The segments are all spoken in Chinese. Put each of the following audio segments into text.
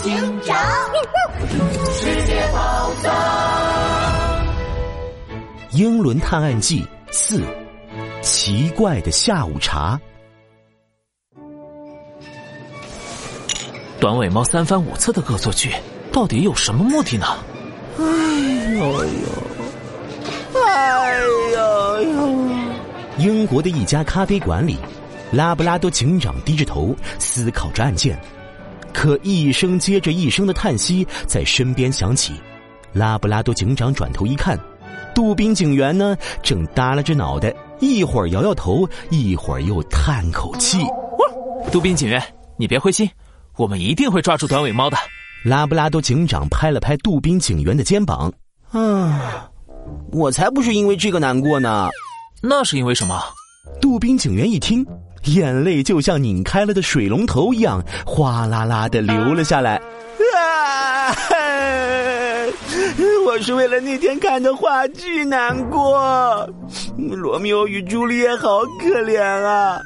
警长，世界宝藏，《英伦探案记四：奇怪的下午茶》。短尾猫三番五次的恶作剧，到底有什么目的呢？哎呦呦，哎呦呦！英国的一家咖啡馆里，拉布拉多警长低着头思考着案件，可一声接着一声的叹息在身边响起。拉布拉多警长转头一看，杜宾警员呢正耷拉着脑袋，一会儿摇摇头，一会儿又叹口气。杜宾警员，你别灰心，我们一定会抓住短尾猫的。拉布拉多警长拍了拍杜宾警员的肩膀，啊，我才不是因为这个难过呢。那是因为什么？杜宾警员一听，眼泪就像拧开了的水龙头一样，哗啦啦的流了下来。啊！我是为了那天看的话剧难过。罗密欧与朱丽叶好可怜啊！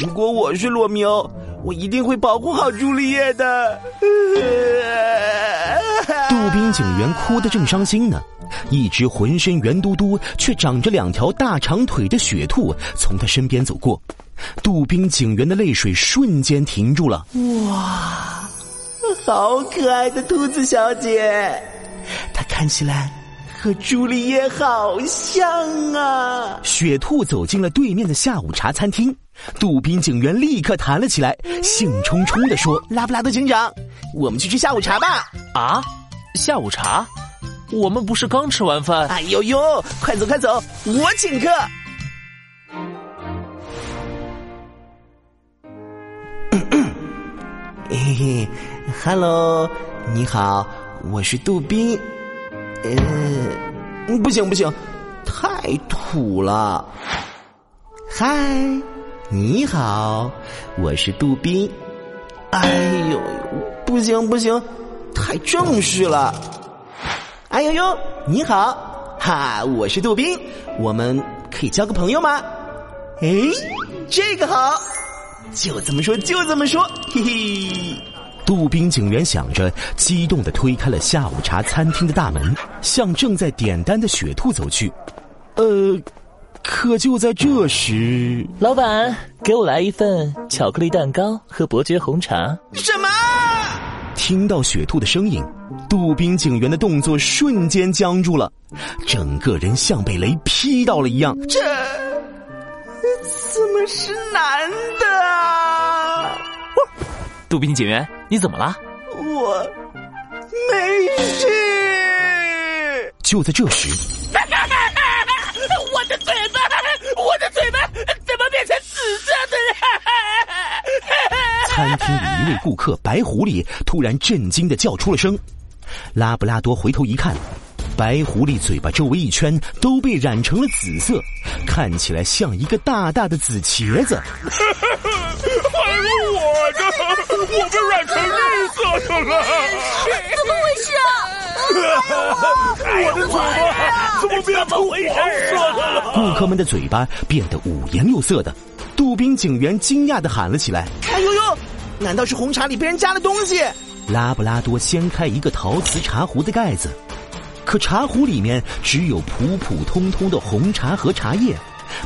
如果我是罗密欧，我一定会保护好朱丽叶的。杜宾警员哭得正伤心呢。一只浑身圆嘟嘟却长着两条大长腿的雪兔从他身边走过，杜宾警员的泪水瞬间停住了。哇，好可爱的兔子小姐，她看起来和朱丽叶好像啊！雪兔走进了对面的下午茶餐厅，杜宾警员立刻弹了起来，兴冲冲的说：“拉布拉多警长，我们去吃下午茶吧！”啊，下午茶。我们不是刚吃完饭？哎呦呦，快走快走，我请客。嘿嘿，Hello，你好，我是杜宾。呃，不行不行，太土了。嗨，你好，我是杜宾。哎呦，不行不行，太正式了。哎呦呦，你好，哈，我是杜宾，我们可以交个朋友吗？哎，这个好，就这么说，就这么说，嘿嘿。杜宾警员想着，激动的推开了下午茶餐厅的大门，向正在点单的雪兔走去。呃，可就在这时，老板，给我来一份巧克力蛋糕和伯爵红茶。什么？听到雪兔的声音，杜宾警员的动作瞬间僵住了，整个人像被雷劈到了一样。这怎么是男的啊？杜宾警员，你怎么了？我没事。就在这时，我的嘴巴，我的嘴巴怎么变成紫色的了？餐厅里一位顾客白狐狸突然震惊的叫出了声，拉布拉多回头一看，白狐狸嘴巴周围一圈都被染成了紫色，看起来像一个大大的紫茄子。还是我的，我被染成绿色的了，怎么回事啊？我的嘴巴怎么变成黄色的了？顾客们的嘴巴变得五颜六色的。杜宾警员惊讶的喊了起来：“哎呦呦！难道是红茶里被人加了东西？”拉布拉多掀开一个陶瓷茶壶的盖子，可茶壶里面只有普普通通的红茶和茶叶，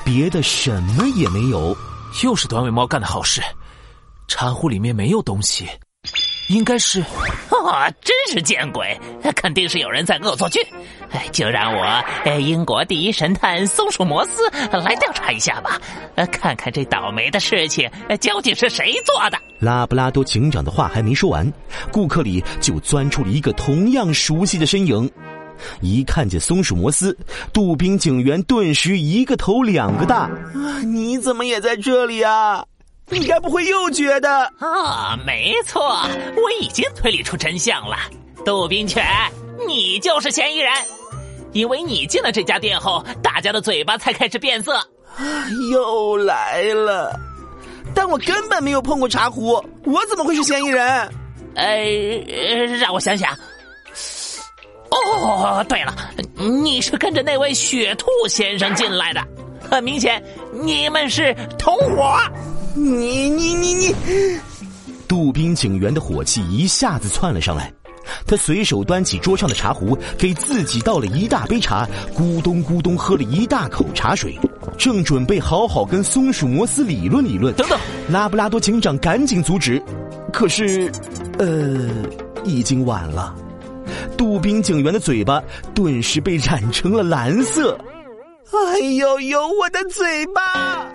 别的什么也没有。又是短尾猫干的好事，茶壶里面没有东西。应该是，啊，真是见鬼！肯定是有人在恶作剧。哎，就让我，英国第一神探松鼠摩斯来调查一下吧，看看这倒霉的事情究竟是谁做的。拉布拉多警长的话还没说完，顾客里就钻出了一个同样熟悉的身影。一看见松鼠摩斯，杜宾警员顿时一个头两个大。啊，你怎么也在这里啊？你该不会又觉得啊？没错，我已经推理出真相了。杜宾犬，你就是嫌疑人，因为你进了这家店后，大家的嘴巴才开始变色。又来了，但我根本没有碰过茶壶，我怎么会是嫌疑人？呃，让我想想。哦，对了，你是跟着那位雪兔先生进来的，很明显，你们是同伙。你你你你！杜宾警员的火气一下子窜了上来，他随手端起桌上的茶壶，给自己倒了一大杯茶，咕咚咕咚喝了一大口茶水，正准备好好跟松鼠摩斯理论理论。等等，拉布拉多警长赶紧阻止，可是，呃，已经晚了。杜宾警员的嘴巴顿时被染成了蓝色。哎呦呦，我的嘴巴！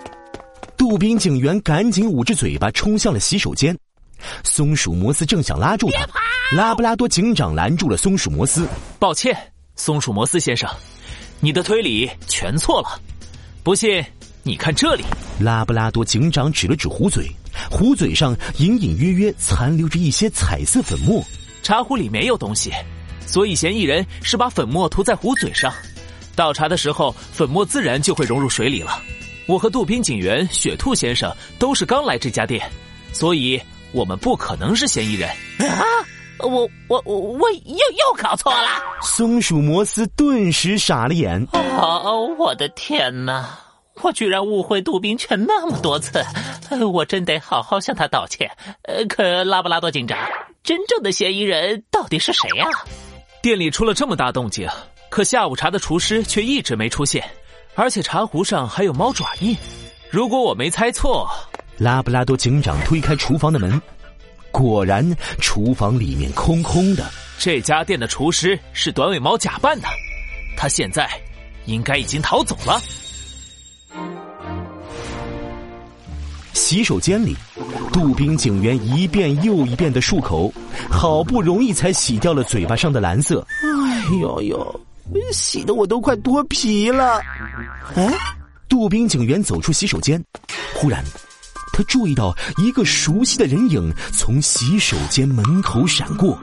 杜宾警员赶紧捂着嘴巴冲向了洗手间。松鼠摩斯正想拉住他，拉布拉多警长拦住了松鼠摩斯。抱歉，松鼠摩斯先生，你的推理全错了。不信，你看这里。拉布拉多警长指了指壶嘴，壶嘴上隐隐约约残留着一些彩色粉末。茶壶里没有东西，所以嫌疑人是把粉末涂在壶嘴上。倒茶的时候，粉末自然就会融入水里了。我和杜宾警员、雪兔先生都是刚来这家店，所以我们不可能是嫌疑人。啊！我我我我又又搞错了。松鼠摩斯顿时傻了眼。哦，我的天哪！我居然误会杜宾犬那么多次，我真得好好向他道歉。呃，可拉布拉多警长，真正的嫌疑人到底是谁呀？店里出了这么大动静。可下午茶的厨师却一直没出现，而且茶壶上还有猫爪印。如果我没猜错，拉布拉多警长推开厨房的门，果然厨房里面空空的。这家店的厨师是短尾猫假扮的，他现在应该已经逃走了。洗手间里，杜宾警员一遍又一遍的漱口，好不容易才洗掉了嘴巴上的蓝色。哎呦呦！洗的我都快脱皮了。哎，杜宾警员走出洗手间，忽然，他注意到一个熟悉的人影从洗手间门口闪过。